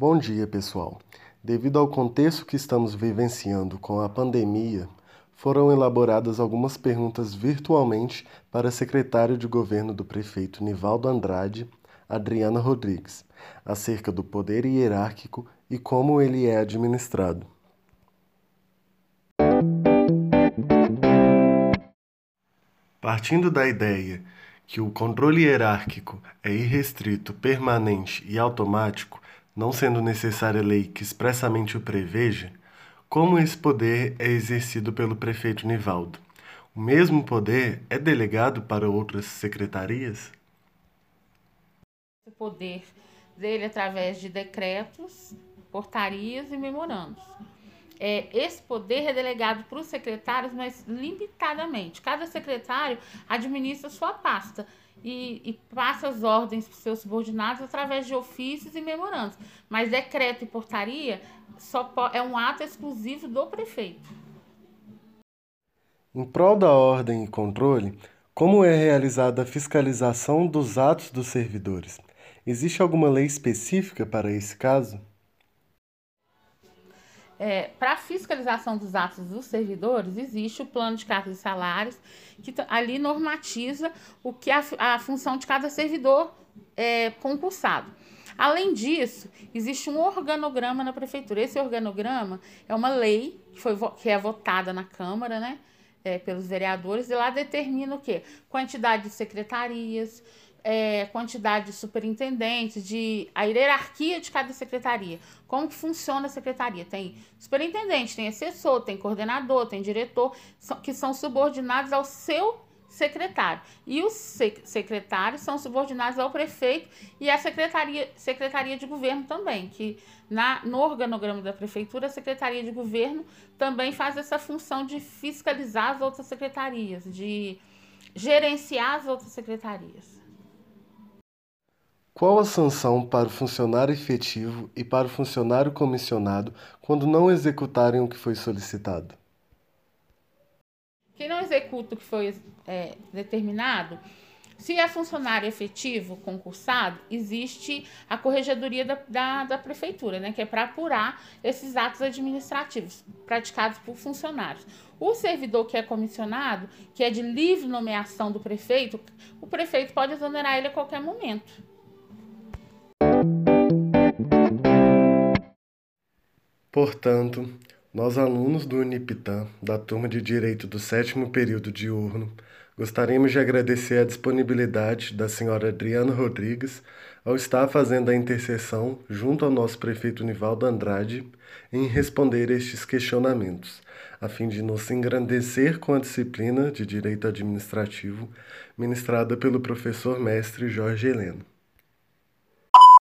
Bom dia, pessoal. Devido ao contexto que estamos vivenciando com a pandemia, foram elaboradas algumas perguntas virtualmente para secretário de governo do prefeito Nivaldo Andrade, Adriana Rodrigues, acerca do poder hierárquico e como ele é administrado. Partindo da ideia que o controle hierárquico é irrestrito, permanente e automático, não sendo necessária lei que expressamente o preveja, como esse poder é exercido pelo prefeito Nivaldo? O mesmo poder é delegado para outras secretarias? O poder dele através de decretos, portarias e memorandos. É, esse poder é delegado para os secretários, mas limitadamente. Cada secretário administra sua pasta e, e passa as ordens para os seus subordinados através de ofícios e memorandos. Mas decreto e portaria só é um ato exclusivo do prefeito. Em prol da ordem e controle, como é realizada a fiscalização dos atos dos servidores? Existe alguma lei específica para esse caso? É, para fiscalização dos atos dos servidores, existe o plano de cargos e salários, que ali normatiza o que a, a função de cada servidor é, concursado. Além disso, existe um organograma na prefeitura. Esse organograma é uma lei que, foi, que é votada na Câmara, né? É, pelos vereadores, e lá determina o quê? Quantidade de secretarias, é, quantidade de superintendentes, de a hierarquia de cada secretaria. Como que funciona a secretaria? Tem superintendente, tem assessor, tem coordenador, tem diretor, que são subordinados ao seu secretário. E os secretários são subordinados ao prefeito e à secretaria, secretaria de governo também, que na, no organograma da prefeitura, a secretaria de governo também faz essa função de fiscalizar as outras secretarias, de gerenciar as outras secretarias. Qual a sanção para o funcionário efetivo e para o funcionário comissionado quando não executarem o que foi solicitado? Quem não executa o que foi é, determinado, se é funcionário efetivo concursado, existe a corregedoria da, da, da prefeitura, né, que é para apurar esses atos administrativos praticados por funcionários. O servidor que é comissionado, que é de livre nomeação do prefeito, o prefeito pode exonerar ele a qualquer momento. Portanto, nós alunos do Unipitã, da turma de Direito do sétimo período diurno, gostaríamos de agradecer a disponibilidade da senhora Adriana Rodrigues ao estar fazendo a intercessão junto ao nosso prefeito Nivaldo Andrade em responder estes questionamentos, a fim de nos engrandecer com a disciplina de Direito Administrativo ministrada pelo professor mestre Jorge Heleno.